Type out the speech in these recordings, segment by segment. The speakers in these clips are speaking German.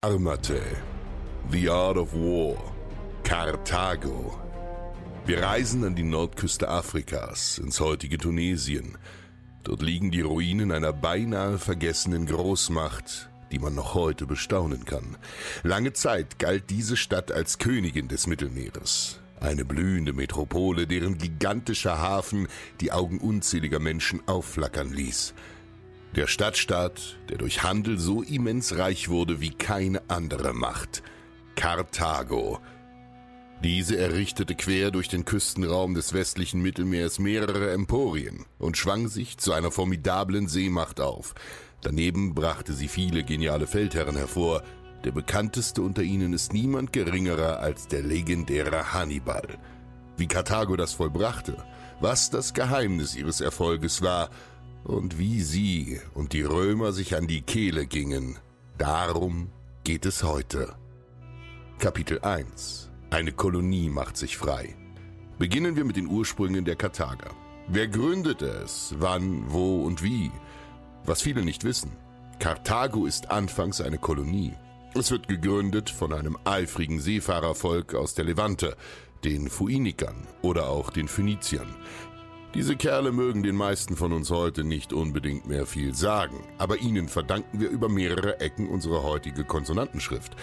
Armate. The Art of War. Karthago. Wir reisen an die Nordküste Afrikas, ins heutige Tunesien. Dort liegen die Ruinen einer beinahe vergessenen Großmacht, die man noch heute bestaunen kann. Lange Zeit galt diese Stadt als Königin des Mittelmeeres. Eine blühende Metropole, deren gigantischer Hafen die Augen unzähliger Menschen aufflackern ließ. Der Stadtstaat, der durch Handel so immens reich wurde wie keine andere Macht. Karthago. Diese errichtete quer durch den Küstenraum des westlichen Mittelmeers mehrere Emporien und schwang sich zu einer formidablen Seemacht auf. Daneben brachte sie viele geniale Feldherren hervor. Der bekannteste unter ihnen ist niemand geringerer als der legendäre Hannibal. Wie Karthago das vollbrachte, was das Geheimnis ihres Erfolges war und wie sie und die Römer sich an die Kehle gingen, darum geht es heute. Kapitel 1 Eine Kolonie macht sich frei. Beginnen wir mit den Ursprüngen der Karthager. Wer gründete es? Wann, wo und wie? Was viele nicht wissen. Karthago ist anfangs eine Kolonie. Es wird gegründet von einem eifrigen Seefahrervolk aus der Levante, den Phoenikern oder auch den Phöniziern. Diese Kerle mögen den meisten von uns heute nicht unbedingt mehr viel sagen, aber ihnen verdanken wir über mehrere Ecken unsere heutige Konsonantenschrift.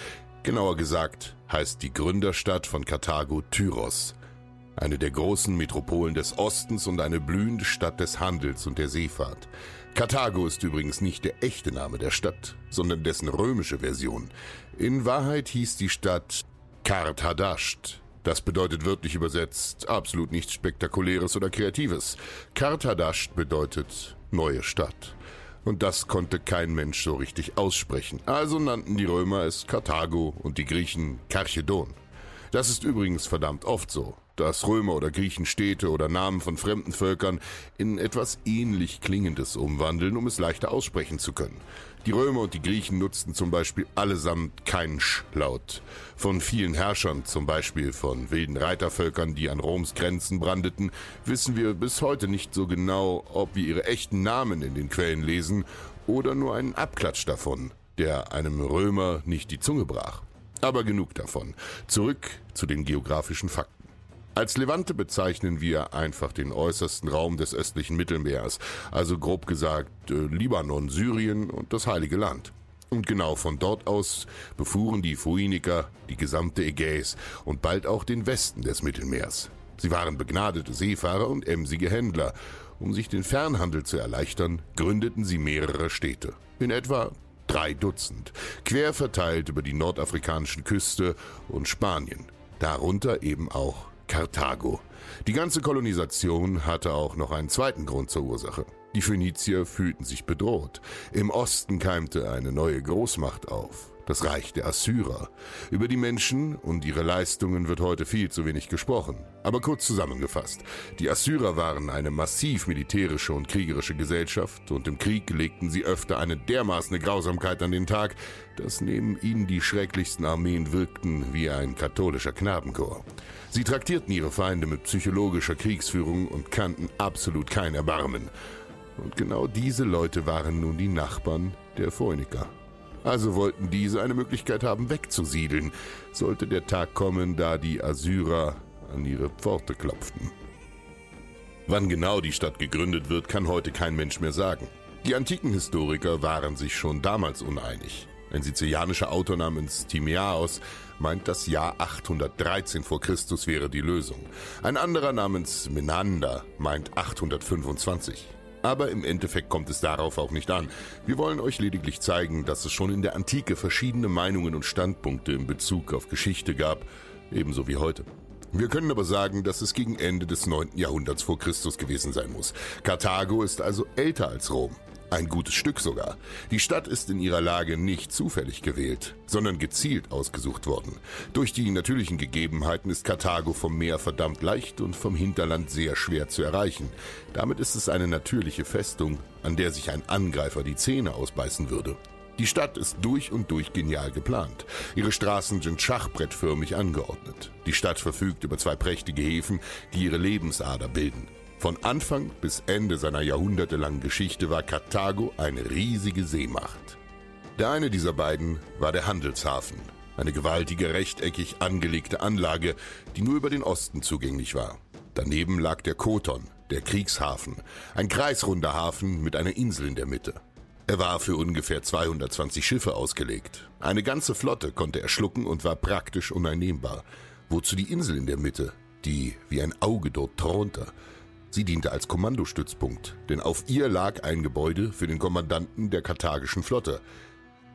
Genauer gesagt heißt die Gründerstadt von Karthago Tyros, eine der großen Metropolen des Ostens und eine blühende Stadt des Handels und der Seefahrt. Karthago ist übrigens nicht der echte Name der Stadt, sondern dessen römische Version. In Wahrheit hieß die Stadt Karthadasht. Das bedeutet wörtlich übersetzt absolut nichts Spektakuläres oder Kreatives. Karthadasht bedeutet neue Stadt. Und das konnte kein Mensch so richtig aussprechen. Also nannten die Römer es Karthago und die Griechen Karchedon. Das ist übrigens verdammt oft so, dass Römer oder Griechen Städte oder Namen von fremden Völkern in etwas ähnlich Klingendes umwandeln, um es leichter aussprechen zu können. Die Römer und die Griechen nutzten zum Beispiel allesamt keinen Sch-Laut. Von vielen Herrschern, zum Beispiel von wilden Reitervölkern, die an Roms Grenzen brandeten, wissen wir bis heute nicht so genau, ob wir ihre echten Namen in den Quellen lesen oder nur einen Abklatsch davon, der einem Römer nicht die Zunge brach. Aber genug davon. Zurück zu den geografischen Fakten. Als Levante bezeichnen wir einfach den äußersten Raum des östlichen Mittelmeers, also grob gesagt äh, Libanon, Syrien und das Heilige Land. Und genau von dort aus befuhren die Phoeniker die gesamte Ägäis und bald auch den Westen des Mittelmeers. Sie waren begnadete Seefahrer und emsige Händler. Um sich den Fernhandel zu erleichtern, gründeten sie mehrere Städte. In etwa drei Dutzend, quer verteilt über die nordafrikanischen Küste und Spanien. Darunter eben auch Karthago. Die ganze Kolonisation hatte auch noch einen zweiten Grund zur Ursache. Die Phönizier fühlten sich bedroht. Im Osten keimte eine neue Großmacht auf. Das Reich der Assyrer. Über die Menschen und ihre Leistungen wird heute viel zu wenig gesprochen. Aber kurz zusammengefasst, die Assyrer waren eine massiv militärische und kriegerische Gesellschaft und im Krieg legten sie öfter eine dermaßene Grausamkeit an den Tag, dass neben ihnen die schrecklichsten Armeen wirkten wie ein katholischer Knabenchor. Sie traktierten ihre Feinde mit psychologischer Kriegsführung und kannten absolut kein Erbarmen. Und genau diese Leute waren nun die Nachbarn der Phoeniker. Also wollten diese eine Möglichkeit haben, wegzusiedeln, sollte der Tag kommen, da die Assyrer an ihre Pforte klopften. Wann genau die Stadt gegründet wird, kann heute kein Mensch mehr sagen. Die antiken Historiker waren sich schon damals uneinig. Ein sizilianischer Autor namens Timaeus meint, das Jahr 813 vor Christus wäre die Lösung. Ein anderer namens Menander meint 825. Aber im Endeffekt kommt es darauf auch nicht an. Wir wollen euch lediglich zeigen, dass es schon in der Antike verschiedene Meinungen und Standpunkte in Bezug auf Geschichte gab, ebenso wie heute. Wir können aber sagen, dass es gegen Ende des 9. Jahrhunderts vor Christus gewesen sein muss. Karthago ist also älter als Rom. Ein gutes Stück sogar. Die Stadt ist in ihrer Lage nicht zufällig gewählt, sondern gezielt ausgesucht worden. Durch die natürlichen Gegebenheiten ist Karthago vom Meer verdammt leicht und vom Hinterland sehr schwer zu erreichen. Damit ist es eine natürliche Festung, an der sich ein Angreifer die Zähne ausbeißen würde. Die Stadt ist durch und durch genial geplant. Ihre Straßen sind schachbrettförmig angeordnet. Die Stadt verfügt über zwei prächtige Häfen, die ihre Lebensader bilden. Von Anfang bis Ende seiner jahrhundertelangen Geschichte war Karthago eine riesige Seemacht. Der eine dieser beiden war der Handelshafen, eine gewaltige rechteckig angelegte Anlage, die nur über den Osten zugänglich war. Daneben lag der Koton, der Kriegshafen, ein kreisrunder Hafen mit einer Insel in der Mitte. Er war für ungefähr 220 Schiffe ausgelegt. Eine ganze Flotte konnte er schlucken und war praktisch uneinnehmbar. Wozu die Insel in der Mitte, die wie ein Auge dort thronte, Sie diente als Kommandostützpunkt, denn auf ihr lag ein Gebäude für den Kommandanten der karthagischen Flotte.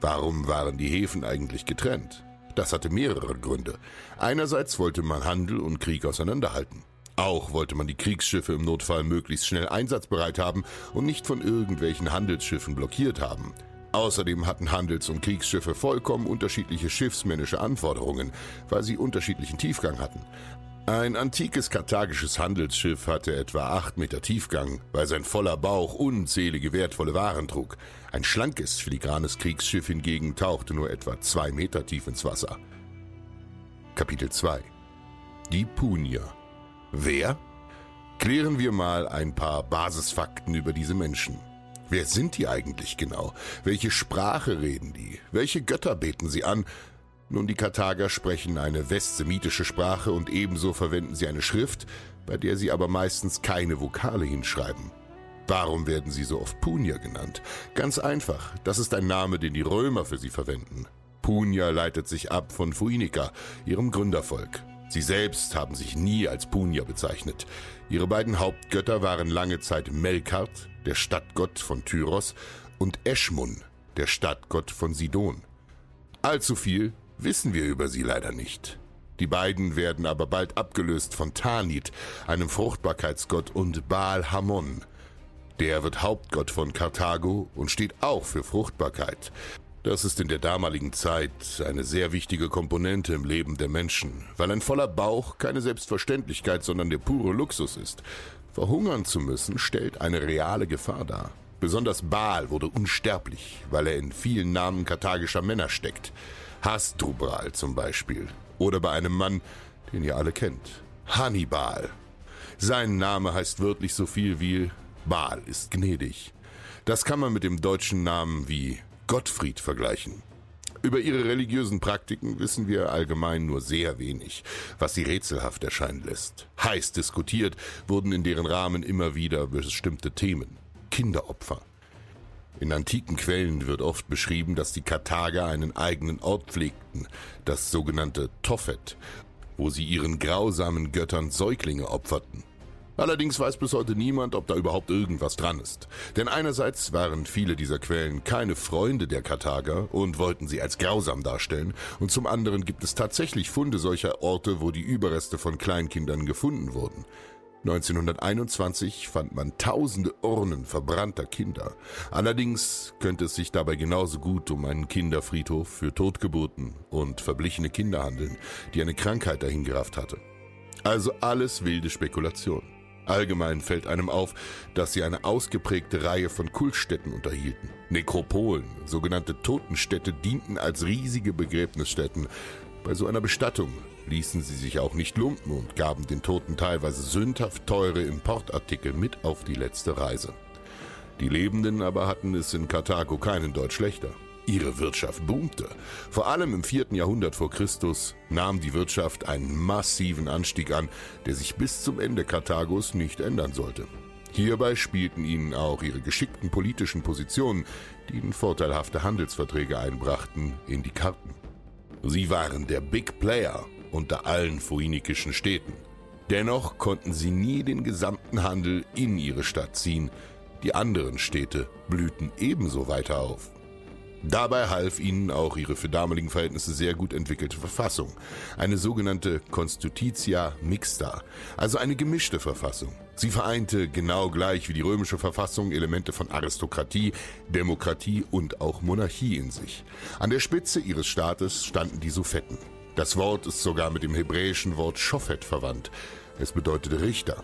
Warum waren die Häfen eigentlich getrennt? Das hatte mehrere Gründe. Einerseits wollte man Handel und Krieg auseinanderhalten. Auch wollte man die Kriegsschiffe im Notfall möglichst schnell einsatzbereit haben und nicht von irgendwelchen Handelsschiffen blockiert haben. Außerdem hatten Handels- und Kriegsschiffe vollkommen unterschiedliche schiffsmännische Anforderungen, weil sie unterschiedlichen Tiefgang hatten. Ein antikes karthagisches Handelsschiff hatte etwa acht Meter Tiefgang, weil sein voller Bauch unzählige wertvolle Waren trug. Ein schlankes, filigranes Kriegsschiff hingegen tauchte nur etwa zwei Meter tief ins Wasser. Kapitel 2 Die Punier Wer? Klären wir mal ein paar Basisfakten über diese Menschen. Wer sind die eigentlich genau? Welche Sprache reden die? Welche Götter beten sie an? Nun, die Karthager sprechen eine westsemitische Sprache und ebenso verwenden sie eine Schrift, bei der sie aber meistens keine Vokale hinschreiben. Warum werden sie so oft Punier genannt? Ganz einfach, das ist ein Name, den die Römer für sie verwenden. Punia leitet sich ab von Phoeniker, ihrem Gründervolk. Sie selbst haben sich nie als Punier bezeichnet. Ihre beiden Hauptgötter waren lange Zeit Melkart, der Stadtgott von Tyros, und Eschmun, der Stadtgott von Sidon. Allzu viel wissen wir über sie leider nicht. Die beiden werden aber bald abgelöst von Tanit, einem Fruchtbarkeitsgott, und Baal Hamon. Der wird Hauptgott von Karthago und steht auch für Fruchtbarkeit. Das ist in der damaligen Zeit eine sehr wichtige Komponente im Leben der Menschen, weil ein voller Bauch keine Selbstverständlichkeit, sondern der pure Luxus ist. Verhungern zu müssen stellt eine reale Gefahr dar. Besonders Baal wurde unsterblich, weil er in vielen Namen karthagischer Männer steckt. Hasdrubal zum Beispiel. Oder bei einem Mann, den ihr alle kennt. Hannibal. Sein Name heißt wörtlich so viel wie Baal ist gnädig. Das kann man mit dem deutschen Namen wie Gottfried vergleichen. Über ihre religiösen Praktiken wissen wir allgemein nur sehr wenig, was sie rätselhaft erscheinen lässt. Heiß diskutiert wurden in deren Rahmen immer wieder bestimmte Themen. Kinderopfer, in antiken Quellen wird oft beschrieben, dass die Karthager einen eigenen Ort pflegten, das sogenannte Tophet, wo sie ihren grausamen Göttern Säuglinge opferten. Allerdings weiß bis heute niemand, ob da überhaupt irgendwas dran ist. Denn einerseits waren viele dieser Quellen keine Freunde der Karthager und wollten sie als grausam darstellen, und zum anderen gibt es tatsächlich Funde solcher Orte, wo die Überreste von Kleinkindern gefunden wurden. 1921 fand man tausende Urnen verbrannter Kinder. Allerdings könnte es sich dabei genauso gut um einen Kinderfriedhof für Totgeburten und verblichene Kinder handeln, die eine Krankheit dahingerafft hatte. Also alles wilde Spekulation. Allgemein fällt einem auf, dass sie eine ausgeprägte Reihe von Kultstätten unterhielten. Nekropolen, sogenannte Totenstädte, dienten als riesige Begräbnisstätten. Bei so einer Bestattung ließen sie sich auch nicht lumpen und gaben den Toten teilweise sündhaft teure Importartikel mit auf die letzte Reise. Die Lebenden aber hatten es in Karthago keinen Deut schlechter. Ihre Wirtschaft boomte. Vor allem im vierten Jahrhundert vor Christus nahm die Wirtschaft einen massiven Anstieg an, der sich bis zum Ende Karthagos nicht ändern sollte. Hierbei spielten ihnen auch ihre geschickten politischen Positionen, die ihnen vorteilhafte Handelsverträge einbrachten, in die Karten. Sie waren der Big Player unter allen phoenikischen Städten. Dennoch konnten sie nie den gesamten Handel in ihre Stadt ziehen. Die anderen Städte blühten ebenso weiter auf. Dabei half ihnen auch ihre für damalige Verhältnisse sehr gut entwickelte Verfassung, eine sogenannte Constitutia Mixta, also eine gemischte Verfassung. Sie vereinte genau gleich wie die römische Verfassung Elemente von Aristokratie, Demokratie und auch Monarchie in sich. An der Spitze ihres Staates standen die Suffetten. Das Wort ist sogar mit dem hebräischen Wort Schofet verwandt. Es bedeutet Richter.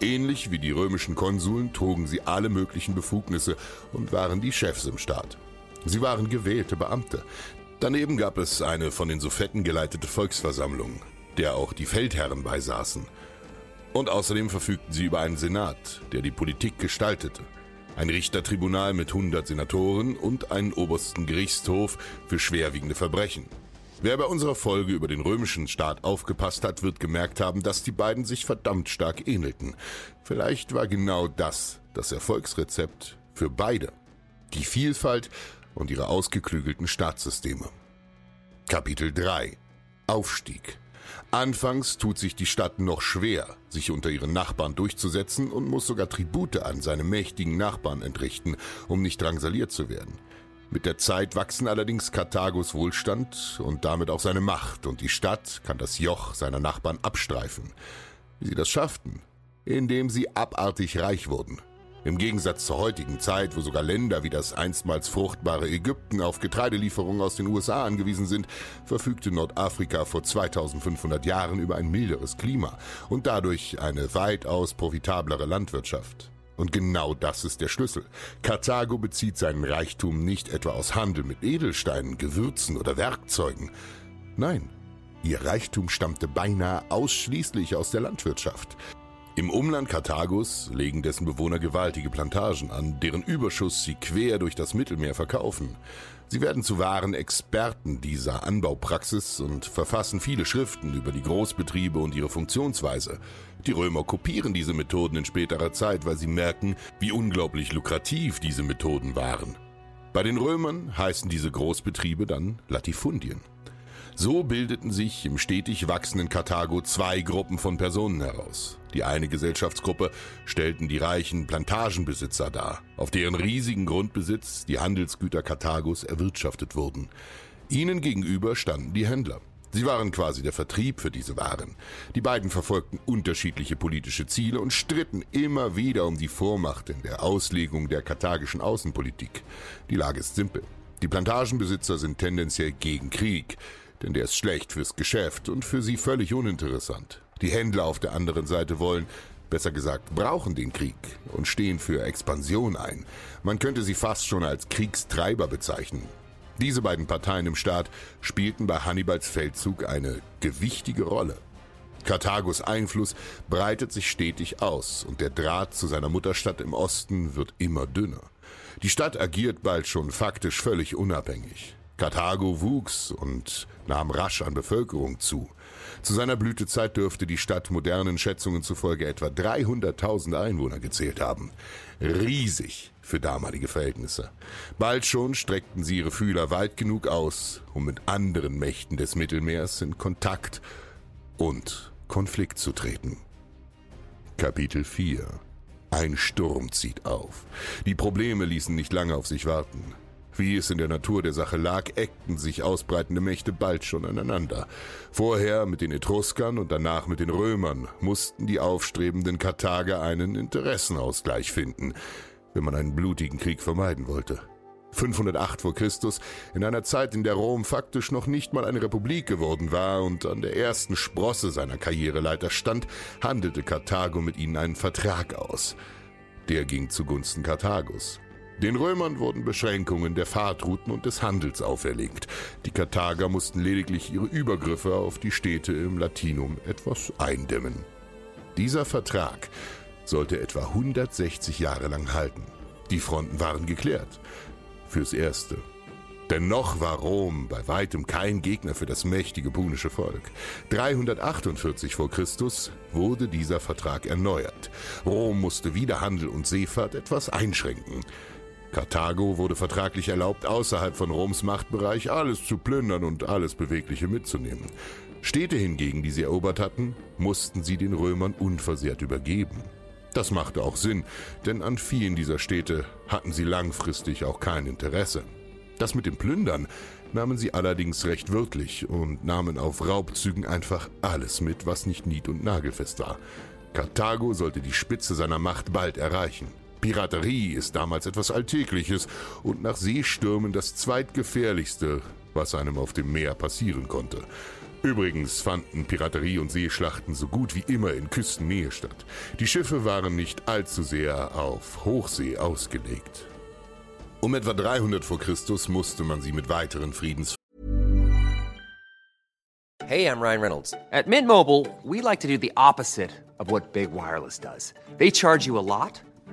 Ähnlich wie die römischen Konsuln trugen sie alle möglichen Befugnisse und waren die Chefs im Staat. Sie waren gewählte Beamte. Daneben gab es eine von den Suffetten geleitete Volksversammlung, der auch die Feldherren beisaßen. Und außerdem verfügten sie über einen Senat, der die Politik gestaltete. Ein Richtertribunal mit 100 Senatoren und einen obersten Gerichtshof für schwerwiegende Verbrechen. Wer bei unserer Folge über den römischen Staat aufgepasst hat, wird gemerkt haben, dass die beiden sich verdammt stark ähnelten. Vielleicht war genau das das Erfolgsrezept für beide. Die Vielfalt und ihre ausgeklügelten Staatssysteme. Kapitel 3 Aufstieg Anfangs tut sich die Stadt noch schwer, sich unter ihren Nachbarn durchzusetzen und muss sogar Tribute an seine mächtigen Nachbarn entrichten, um nicht drangsaliert zu werden. Mit der Zeit wachsen allerdings Karthagos Wohlstand und damit auch seine Macht und die Stadt kann das Joch seiner Nachbarn abstreifen. Wie sie das schafften? Indem sie abartig reich wurden. Im Gegensatz zur heutigen Zeit, wo sogar Länder wie das einstmals fruchtbare Ägypten auf Getreidelieferungen aus den USA angewiesen sind, verfügte Nordafrika vor 2500 Jahren über ein milderes Klima und dadurch eine weitaus profitablere Landwirtschaft. Und genau das ist der Schlüssel. Karthago bezieht seinen Reichtum nicht etwa aus Handel mit Edelsteinen, Gewürzen oder Werkzeugen. Nein, ihr Reichtum stammte beinahe ausschließlich aus der Landwirtschaft. Im Umland Karthagos legen dessen Bewohner gewaltige Plantagen an, deren Überschuss sie quer durch das Mittelmeer verkaufen. Sie werden zu wahren Experten dieser Anbaupraxis und verfassen viele Schriften über die Großbetriebe und ihre Funktionsweise. Die Römer kopieren diese Methoden in späterer Zeit, weil sie merken, wie unglaublich lukrativ diese Methoden waren. Bei den Römern heißen diese Großbetriebe dann Latifundien. So bildeten sich im stetig wachsenden Karthago zwei Gruppen von Personen heraus. Die eine Gesellschaftsgruppe stellten die reichen Plantagenbesitzer dar, auf deren riesigen Grundbesitz die Handelsgüter Karthagos erwirtschaftet wurden. Ihnen gegenüber standen die Händler. Sie waren quasi der Vertrieb für diese Waren. Die beiden verfolgten unterschiedliche politische Ziele und stritten immer wieder um die Vormacht in der Auslegung der karthagischen Außenpolitik. Die Lage ist simpel. Die Plantagenbesitzer sind tendenziell gegen Krieg denn der ist schlecht fürs Geschäft und für sie völlig uninteressant. Die Händler auf der anderen Seite wollen, besser gesagt, brauchen den Krieg und stehen für Expansion ein. Man könnte sie fast schon als Kriegstreiber bezeichnen. Diese beiden Parteien im Staat spielten bei Hannibals Feldzug eine gewichtige Rolle. Karthagos Einfluss breitet sich stetig aus und der Draht zu seiner Mutterstadt im Osten wird immer dünner. Die Stadt agiert bald schon faktisch völlig unabhängig. Karthago wuchs und nahm rasch an Bevölkerung zu. Zu seiner Blütezeit dürfte die Stadt modernen Schätzungen zufolge etwa 300.000 Einwohner gezählt haben. Riesig für damalige Verhältnisse. Bald schon streckten sie ihre Fühler weit genug aus, um mit anderen Mächten des Mittelmeers in Kontakt und Konflikt zu treten. Kapitel 4 Ein Sturm zieht auf. Die Probleme ließen nicht lange auf sich warten. Wie es in der Natur der Sache lag, eckten sich ausbreitende Mächte bald schon aneinander. Vorher mit den Etruskern und danach mit den Römern mussten die aufstrebenden Karthager einen Interessenausgleich finden, wenn man einen blutigen Krieg vermeiden wollte. 508 vor Christus, in einer Zeit, in der Rom faktisch noch nicht mal eine Republik geworden war und an der ersten Sprosse seiner Karriereleiter stand, handelte Karthago mit ihnen einen Vertrag aus. Der ging zugunsten Karthagos. Den Römern wurden Beschränkungen der Fahrtrouten und des Handels auferlegt. Die Karthager mussten lediglich ihre Übergriffe auf die Städte im Latinum etwas eindämmen. Dieser Vertrag sollte etwa 160 Jahre lang halten. Die Fronten waren geklärt. Fürs Erste. Denn noch war Rom bei weitem kein Gegner für das mächtige punische Volk. 348 vor Christus wurde dieser Vertrag erneuert. Rom musste wieder Handel und Seefahrt etwas einschränken. Karthago wurde vertraglich erlaubt, außerhalb von Roms Machtbereich alles zu plündern und alles Bewegliche mitzunehmen. Städte hingegen, die sie erobert hatten, mussten sie den Römern unversehrt übergeben. Das machte auch Sinn, denn an vielen dieser Städte hatten sie langfristig auch kein Interesse. Das mit dem Plündern nahmen sie allerdings recht wörtlich und nahmen auf Raubzügen einfach alles mit, was nicht nied- und nagelfest war. Karthago sollte die Spitze seiner Macht bald erreichen. Piraterie ist damals etwas Alltägliches und nach Seestürmen das zweitgefährlichste, was einem auf dem Meer passieren konnte. Übrigens fanden Piraterie und Seeschlachten so gut wie immer in Küstennähe statt. Die Schiffe waren nicht allzu sehr auf Hochsee ausgelegt. Um etwa 300 vor Christus musste man sie mit weiteren Friedens Hey, I'm Ryan Reynolds. At Mint Mobile, we like to do the opposite of what Big Wireless does. They charge you a lot,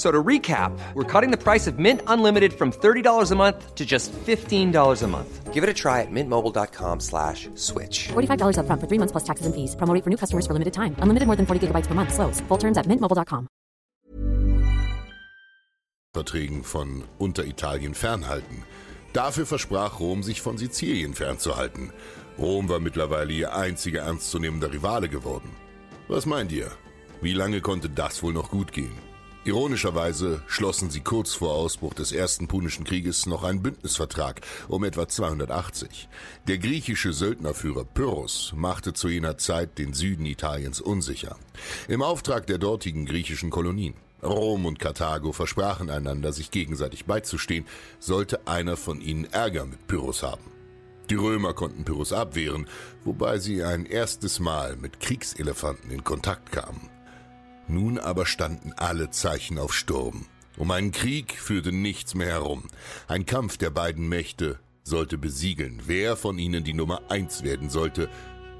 So to recap, we're cutting the price of Mint Unlimited from $30 a month to just $15 a month. Give it a try at mintmobile.com slash switch. $45 upfront for three months plus taxes and fees. Promo for new customers for limited time. Unlimited more than 40 gigabytes per month. Slows. Full terms at mintmobile.com. Verträgen von Unteritalien fernhalten. Dafür versprach Rom, sich von Sizilien fernzuhalten. Rom war mittlerweile ihr einziger ernstzunehmender Rivale geworden. Was meint ihr? Wie lange konnte das wohl noch gut gehen? Ironischerweise schlossen sie kurz vor Ausbruch des Ersten Punischen Krieges noch einen Bündnisvertrag um etwa 280. Der griechische Söldnerführer Pyrrhus machte zu jener Zeit den Süden Italiens unsicher. Im Auftrag der dortigen griechischen Kolonien. Rom und Karthago versprachen einander, sich gegenseitig beizustehen, sollte einer von ihnen Ärger mit Pyrrhus haben. Die Römer konnten Pyrrhus abwehren, wobei sie ein erstes Mal mit Kriegselefanten in Kontakt kamen. Nun aber standen alle Zeichen auf Sturm. Um einen Krieg führte nichts mehr herum. Ein Kampf der beiden Mächte sollte besiegeln, wer von ihnen die Nummer eins werden sollte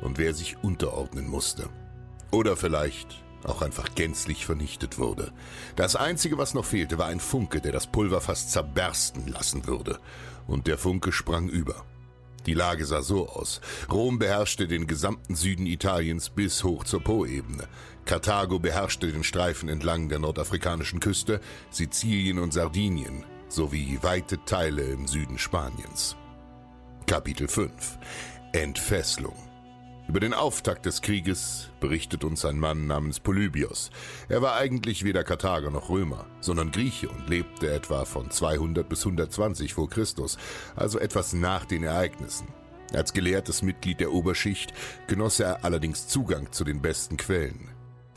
und wer sich unterordnen musste. Oder vielleicht auch einfach gänzlich vernichtet wurde. Das Einzige, was noch fehlte, war ein Funke, der das Pulver fast zerbersten lassen würde. Und der Funke sprang über. Die Lage sah so aus. Rom beherrschte den gesamten Süden Italiens bis hoch zur Po-Ebene. Karthago beherrschte den Streifen entlang der nordafrikanischen Küste, Sizilien und Sardinien sowie weite Teile im Süden Spaniens. Kapitel 5 Entfesselung über den Auftakt des Krieges berichtet uns ein Mann namens Polybios. Er war eigentlich weder Karthager noch Römer, sondern Grieche und lebte etwa von 200 bis 120 vor Christus, also etwas nach den Ereignissen. Als gelehrtes Mitglied der Oberschicht genoss er allerdings Zugang zu den besten Quellen.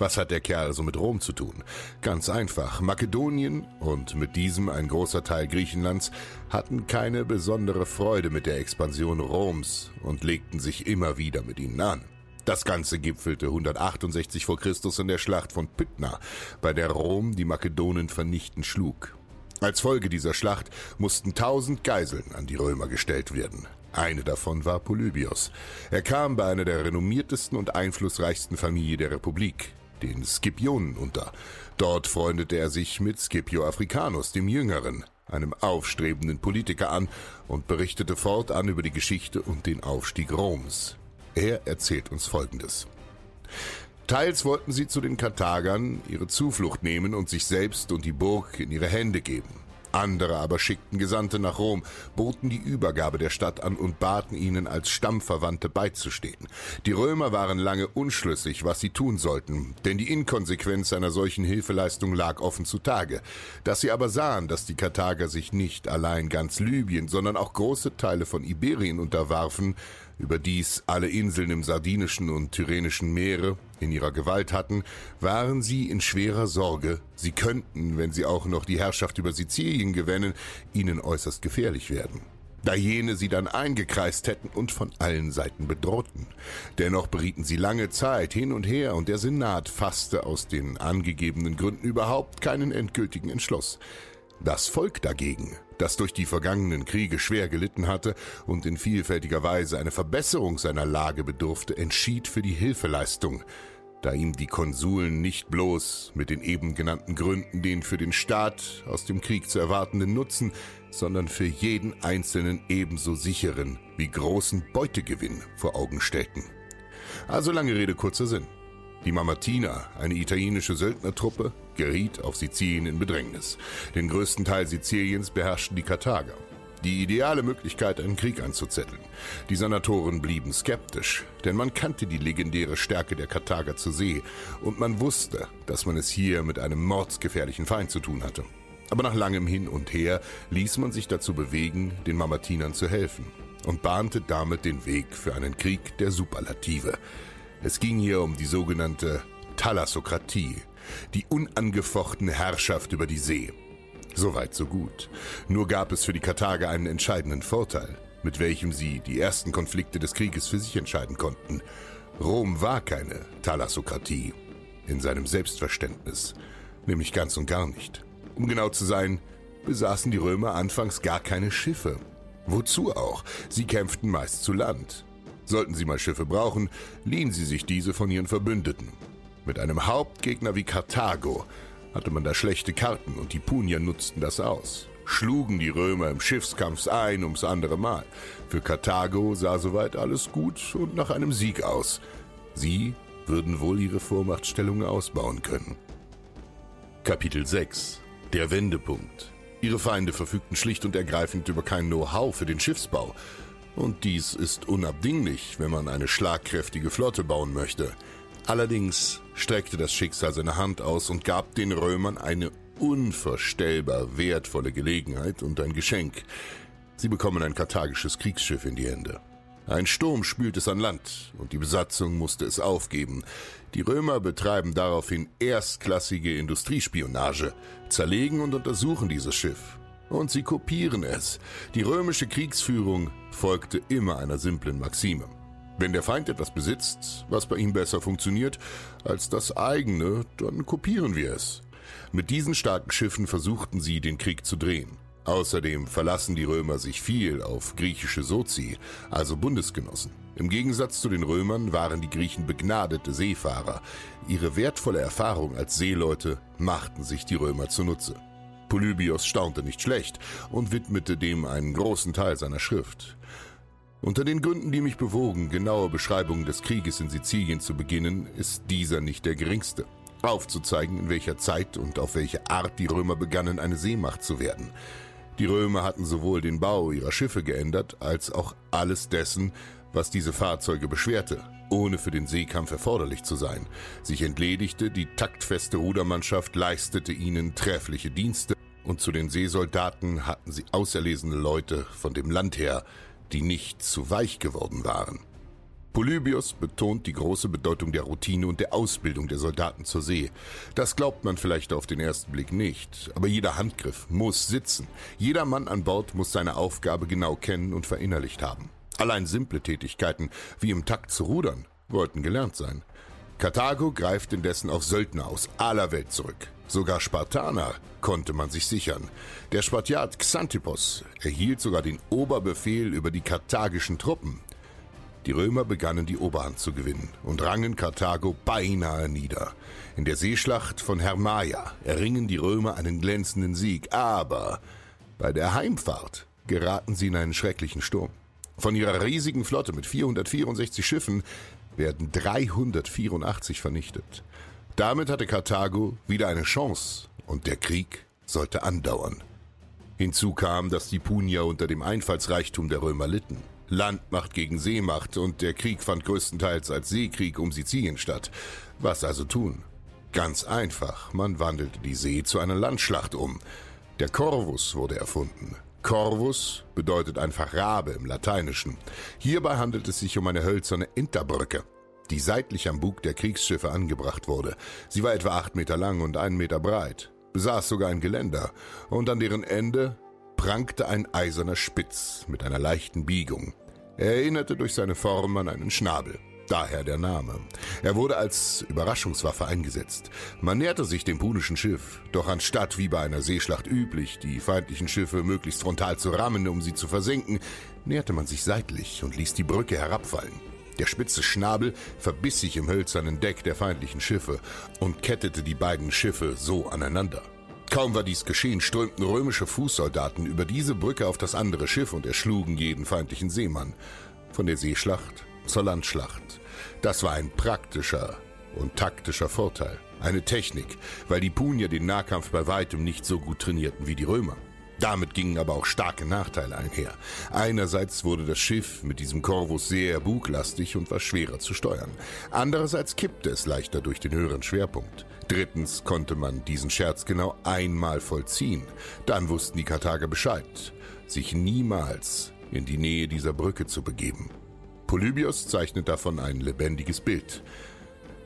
Was hat der Kerl so mit Rom zu tun? Ganz einfach. Makedonien und mit diesem ein großer Teil Griechenlands hatten keine besondere Freude mit der Expansion Roms und legten sich immer wieder mit ihnen an. Das Ganze gipfelte 168 vor Christus in der Schlacht von Pydna, bei der Rom die Makedonen vernichtend schlug. Als Folge dieser Schlacht mussten tausend Geiseln an die Römer gestellt werden. Eine davon war Polybios. Er kam bei einer der renommiertesten und einflussreichsten Familien der Republik, den Scipionen, unter. Dort freundete er sich mit Scipio Africanus, dem Jüngeren, einem aufstrebenden Politiker an und berichtete fortan über die Geschichte und den Aufstieg Roms. Er erzählt uns Folgendes. Teils wollten sie zu den Karthagern ihre Zuflucht nehmen und sich selbst und die Burg in ihre Hände geben. Andere aber schickten Gesandte nach Rom, boten die Übergabe der Stadt an und baten ihnen als Stammverwandte beizustehen. Die Römer waren lange unschlüssig, was sie tun sollten, denn die Inkonsequenz einer solchen Hilfeleistung lag offen zutage. Dass sie aber sahen, dass die Karthager sich nicht allein ganz Libyen, sondern auch große Teile von Iberien unterwarfen, überdies alle Inseln im Sardinischen und Tyrrhenischen Meere in ihrer Gewalt hatten, waren sie in schwerer Sorge, sie könnten, wenn sie auch noch die Herrschaft über Sizilien gewännen, ihnen äußerst gefährlich werden. Da jene sie dann eingekreist hätten und von allen Seiten bedrohten. Dennoch berieten sie lange Zeit hin und her und der Senat fasste aus den angegebenen Gründen überhaupt keinen endgültigen Entschluss. Das Volk dagegen, das durch die vergangenen Kriege schwer gelitten hatte und in vielfältiger Weise eine Verbesserung seiner Lage bedurfte, entschied für die Hilfeleistung, da ihm die Konsuln nicht bloß mit den eben genannten Gründen den für den Staat aus dem Krieg zu erwartenden Nutzen, sondern für jeden Einzelnen ebenso sicheren wie großen Beutegewinn vor Augen stellten. Also lange Rede, kurzer Sinn. Die Mamertiner, eine italienische Söldnertruppe, geriet auf Sizilien in Bedrängnis. Den größten Teil Siziliens beherrschten die Karthager. Die ideale Möglichkeit, einen Krieg anzuzetteln. Die Senatoren blieben skeptisch, denn man kannte die legendäre Stärke der Karthager zur See und man wusste, dass man es hier mit einem mordsgefährlichen Feind zu tun hatte. Aber nach langem Hin und Her ließ man sich dazu bewegen, den Mamertinern zu helfen und bahnte damit den Weg für einen Krieg der Superlative. Es ging hier um die sogenannte Thalassokratie, die unangefochtene Herrschaft über die See. Soweit so gut. Nur gab es für die Karthager einen entscheidenden Vorteil, mit welchem sie die ersten Konflikte des Krieges für sich entscheiden konnten. Rom war keine Thalassokratie in seinem Selbstverständnis, nämlich ganz und gar nicht. Um genau zu sein, besaßen die Römer anfangs gar keine Schiffe. Wozu auch? Sie kämpften meist zu Land. Sollten sie mal Schiffe brauchen, liehen sie sich diese von ihren Verbündeten. Mit einem Hauptgegner wie Karthago hatte man da schlechte Karten und die Punier nutzten das aus. Schlugen die Römer im Schiffskampf ein ums andere Mal. Für Karthago sah soweit alles gut und nach einem Sieg aus. Sie würden wohl ihre Vormachtstellung ausbauen können. Kapitel 6 Der Wendepunkt Ihre Feinde verfügten schlicht und ergreifend über kein Know-how für den Schiffsbau und dies ist unabdinglich, wenn man eine schlagkräftige Flotte bauen möchte. Allerdings streckte das Schicksal seine Hand aus und gab den Römern eine unvorstellbar wertvolle Gelegenheit und ein Geschenk. Sie bekommen ein karthagisches Kriegsschiff in die Hände. Ein Sturm spült es an Land und die Besatzung musste es aufgeben. Die Römer betreiben daraufhin erstklassige Industriespionage, zerlegen und untersuchen dieses Schiff und sie kopieren es. Die römische Kriegsführung folgte immer einer simplen Maxime. Wenn der Feind etwas besitzt, was bei ihm besser funktioniert als das eigene, dann kopieren wir es. Mit diesen starken Schiffen versuchten sie, den Krieg zu drehen. Außerdem verlassen die Römer sich viel auf griechische Sozi, also Bundesgenossen. Im Gegensatz zu den Römern waren die Griechen begnadete Seefahrer. Ihre wertvolle Erfahrung als Seeleute machten sich die Römer zunutze. Polybios staunte nicht schlecht und widmete dem einen großen Teil seiner Schrift. Unter den Gründen, die mich bewogen, genaue Beschreibungen des Krieges in Sizilien zu beginnen, ist dieser nicht der geringste. Aufzuzeigen, in welcher Zeit und auf welche Art die Römer begannen, eine Seemacht zu werden. Die Römer hatten sowohl den Bau ihrer Schiffe geändert, als auch alles dessen, was diese Fahrzeuge beschwerte, ohne für den Seekampf erforderlich zu sein. Sich entledigte, die taktfeste Rudermannschaft leistete ihnen treffliche Dienste und zu den Seesoldaten hatten sie auserlesene Leute von dem Land her, die nicht zu weich geworden waren. Polybius betont die große Bedeutung der Routine und der Ausbildung der Soldaten zur See. Das glaubt man vielleicht auf den ersten Blick nicht, aber jeder Handgriff muss sitzen. Jeder Mann an Bord muss seine Aufgabe genau kennen und verinnerlicht haben. Allein simple Tätigkeiten wie im Takt zu rudern wollten gelernt sein. Karthago greift indessen auf Söldner aus aller Welt zurück. Sogar Spartaner konnte man sich sichern. Der Spartiat Xantippos erhielt sogar den Oberbefehl über die karthagischen Truppen. Die Römer begannen die Oberhand zu gewinnen und rangen Karthago beinahe nieder. In der Seeschlacht von Hermaia erringen die Römer einen glänzenden Sieg, aber bei der Heimfahrt geraten sie in einen schrecklichen Sturm. Von ihrer riesigen Flotte mit 464 Schiffen werden 384 vernichtet. Damit hatte Karthago wieder eine Chance und der Krieg sollte andauern. Hinzu kam, dass die Punier unter dem Einfallsreichtum der Römer litten. Landmacht gegen Seemacht und der Krieg fand größtenteils als Seekrieg um Sizilien statt. Was also tun? Ganz einfach, man wandelte die See zu einer Landschlacht um. Der Corvus wurde erfunden. Corvus bedeutet einfach Rabe im Lateinischen. Hierbei handelt es sich um eine hölzerne Interbrücke, die seitlich am Bug der Kriegsschiffe angebracht wurde. Sie war etwa acht Meter lang und einen Meter breit, besaß sogar ein Geländer und an deren Ende prangte ein eiserner Spitz mit einer leichten Biegung. Er erinnerte durch seine Form an einen Schnabel. Daher der Name. Er wurde als Überraschungswaffe eingesetzt. Man näherte sich dem punischen Schiff, doch anstatt wie bei einer Seeschlacht üblich, die feindlichen Schiffe möglichst frontal zu rammen, um sie zu versenken, näherte man sich seitlich und ließ die Brücke herabfallen. Der spitze Schnabel verbiss sich im hölzernen Deck der feindlichen Schiffe und kettete die beiden Schiffe so aneinander. Kaum war dies geschehen, strömten römische Fußsoldaten über diese Brücke auf das andere Schiff und erschlugen jeden feindlichen Seemann. Von der Seeschlacht zur Landschlacht. Das war ein praktischer und taktischer Vorteil. Eine Technik, weil die Punier den Nahkampf bei weitem nicht so gut trainierten wie die Römer. Damit gingen aber auch starke Nachteile einher. Einerseits wurde das Schiff mit diesem Corvus sehr buglastig und war schwerer zu steuern. Andererseits kippte es leichter durch den höheren Schwerpunkt. Drittens konnte man diesen Scherz genau einmal vollziehen. Dann wussten die Karthager Bescheid, sich niemals in die Nähe dieser Brücke zu begeben. Polybios zeichnet davon ein lebendiges Bild.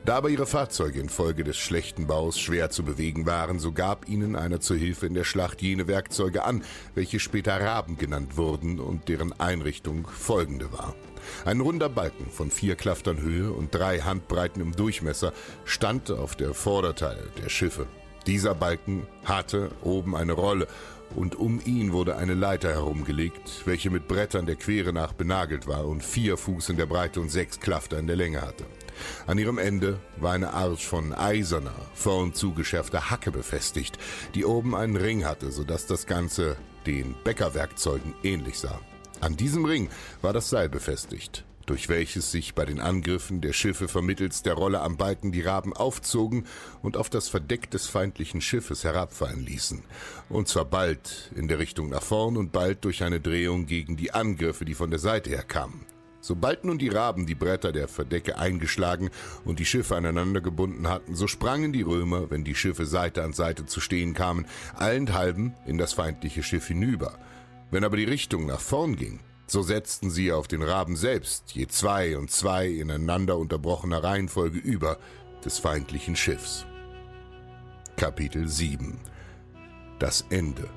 Da aber ihre Fahrzeuge infolge des schlechten Baus schwer zu bewegen waren, so gab ihnen einer zur Hilfe in der Schlacht jene Werkzeuge an, welche später Raben genannt wurden und deren Einrichtung folgende war. Ein runder Balken von vier Klaftern Höhe und drei Handbreiten im Durchmesser stand auf der Vorderteil der Schiffe. Dieser Balken hatte oben eine Rolle und um ihn wurde eine Leiter herumgelegt, welche mit Brettern der Quere nach benagelt war und vier Fuß in der Breite und sechs Klafter in der Länge hatte. An ihrem Ende war eine Art von eiserner, vorn zugeschärfter Hacke befestigt, die oben einen Ring hatte, sodass das Ganze den Bäckerwerkzeugen ähnlich sah. An diesem Ring war das Seil befestigt durch welches sich bei den Angriffen der Schiffe vermittels der Rolle am Balken die Raben aufzogen und auf das Verdeck des feindlichen Schiffes herabfallen ließen, und zwar bald in der Richtung nach vorn und bald durch eine Drehung gegen die Angriffe, die von der Seite her kamen. Sobald nun die Raben die Bretter der Verdecke eingeschlagen und die Schiffe aneinander gebunden hatten, so sprangen die Römer, wenn die Schiffe Seite an Seite zu stehen kamen, allenthalben in das feindliche Schiff hinüber. Wenn aber die Richtung nach vorn ging, so setzten sie auf den Raben selbst je zwei und zwei ineinander unterbrochener Reihenfolge über des feindlichen Schiffs. Kapitel 7 Das Ende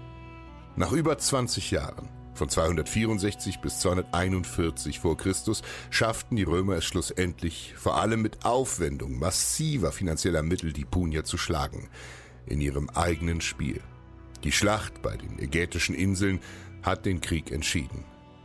Nach über 20 Jahren, von 264 bis 241 vor Christus, schafften die Römer es schlussendlich, vor allem mit Aufwendung massiver finanzieller Mittel, die Punier zu schlagen, in ihrem eigenen Spiel. Die Schlacht bei den Ägätischen Inseln hat den Krieg entschieden.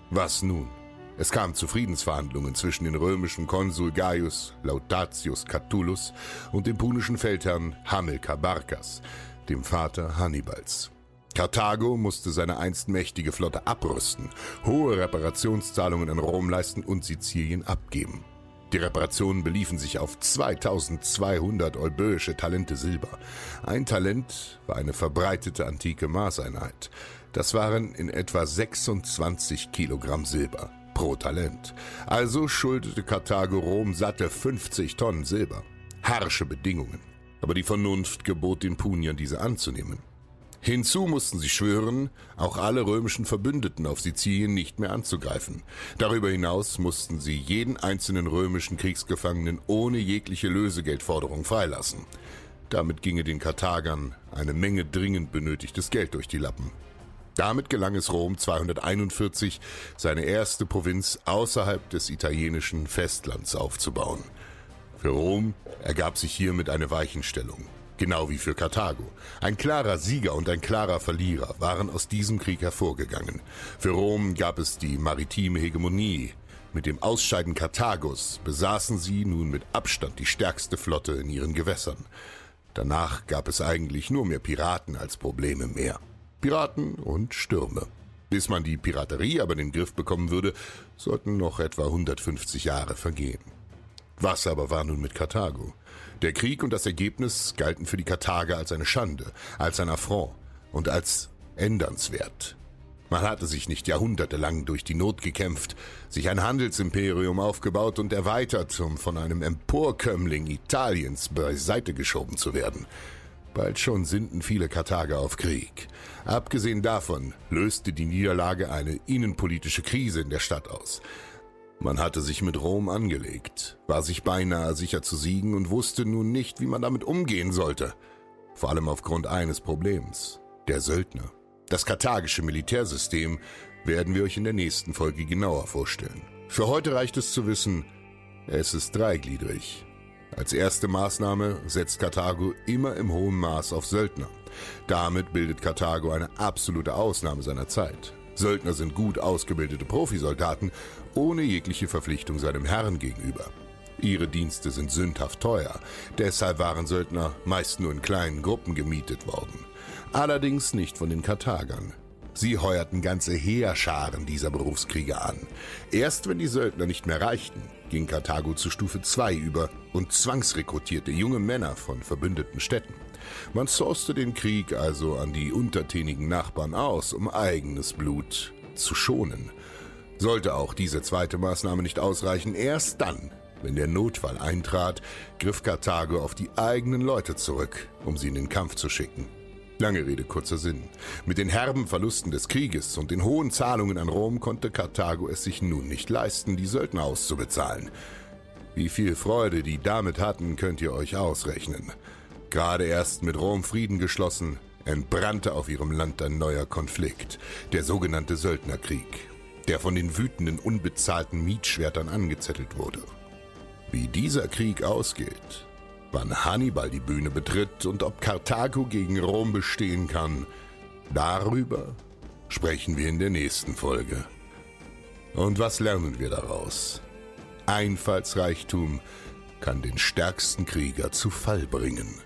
Was nun? Es kam zu Friedensverhandlungen zwischen dem römischen Konsul Gaius Lautatius Catulus und dem punischen Feldherrn Hamilcar Barcas, dem Vater Hannibals. Karthago musste seine einst mächtige Flotte abrüsten, hohe Reparationszahlungen an Rom leisten und Sizilien abgeben. Die Reparationen beliefen sich auf 2200 euböische Talente Silber. Ein Talent war eine verbreitete antike Maßeinheit. Das waren in etwa 26 Kilogramm Silber pro Talent. Also schuldete Karthago Rom satte 50 Tonnen Silber. Harsche Bedingungen. Aber die Vernunft gebot den Puniern, diese anzunehmen. Hinzu mussten sie schwören, auch alle römischen Verbündeten auf Sizilien nicht mehr anzugreifen. Darüber hinaus mussten sie jeden einzelnen römischen Kriegsgefangenen ohne jegliche Lösegeldforderung freilassen. Damit ginge den Karthagern eine Menge dringend benötigtes Geld durch die Lappen. Damit gelang es Rom 241, seine erste Provinz außerhalb des italienischen Festlands aufzubauen. Für Rom ergab sich hiermit eine Weichenstellung. Genau wie für Karthago. Ein klarer Sieger und ein klarer Verlierer waren aus diesem Krieg hervorgegangen. Für Rom gab es die maritime Hegemonie. Mit dem Ausscheiden Karthagos besaßen sie nun mit Abstand die stärkste Flotte in ihren Gewässern. Danach gab es eigentlich nur mehr Piraten als Probleme mehr. Piraten und Stürme. Bis man die Piraterie aber in den Griff bekommen würde, sollten noch etwa 150 Jahre vergehen. Was aber war nun mit Karthago? Der Krieg und das Ergebnis galten für die Karthager als eine Schande, als ein Affront und als ändernswert. Man hatte sich nicht jahrhundertelang durch die Not gekämpft, sich ein Handelsimperium aufgebaut und erweitert, um von einem Emporkömmling Italiens beiseite geschoben zu werden. Bald schon sinnten viele Karthager auf Krieg. Abgesehen davon löste die Niederlage eine innenpolitische Krise in der Stadt aus. Man hatte sich mit Rom angelegt, war sich beinahe sicher zu siegen und wusste nun nicht, wie man damit umgehen sollte. Vor allem aufgrund eines Problems, der Söldner. Das karthagische Militärsystem werden wir euch in der nächsten Folge genauer vorstellen. Für heute reicht es zu wissen, es ist dreigliedrig. Als erste Maßnahme setzt Karthago immer im hohen Maß auf Söldner. Damit bildet Karthago eine absolute Ausnahme seiner Zeit. Söldner sind gut ausgebildete Profisoldaten ohne jegliche Verpflichtung seinem Herrn gegenüber. Ihre Dienste sind sündhaft teuer, deshalb waren Söldner meist nur in kleinen Gruppen gemietet worden. Allerdings nicht von den Karthagern. Sie heuerten ganze Heerscharen dieser Berufskrieger an. Erst wenn die Söldner nicht mehr reichten, ging Karthago zu Stufe 2 über und zwangsrekrutierte junge Männer von verbündeten Städten. Man sourcete den Krieg also an die untertänigen Nachbarn aus, um eigenes Blut zu schonen. Sollte auch diese zweite Maßnahme nicht ausreichen, erst dann, wenn der Notfall eintrat, griff Karthago auf die eigenen Leute zurück, um sie in den Kampf zu schicken. Lange Rede, kurzer Sinn. Mit den herben Verlusten des Krieges und den hohen Zahlungen an Rom konnte Karthago es sich nun nicht leisten, die Söldner auszubezahlen. Wie viel Freude die damit hatten, könnt ihr euch ausrechnen. Gerade erst mit Rom Frieden geschlossen, entbrannte auf ihrem Land ein neuer Konflikt, der sogenannte Söldnerkrieg, der von den wütenden, unbezahlten Mietschwertern angezettelt wurde. Wie dieser Krieg ausgeht, wann Hannibal die Bühne betritt und ob Karthago gegen Rom bestehen kann, darüber sprechen wir in der nächsten Folge. Und was lernen wir daraus? Einfallsreichtum kann den stärksten Krieger zu Fall bringen.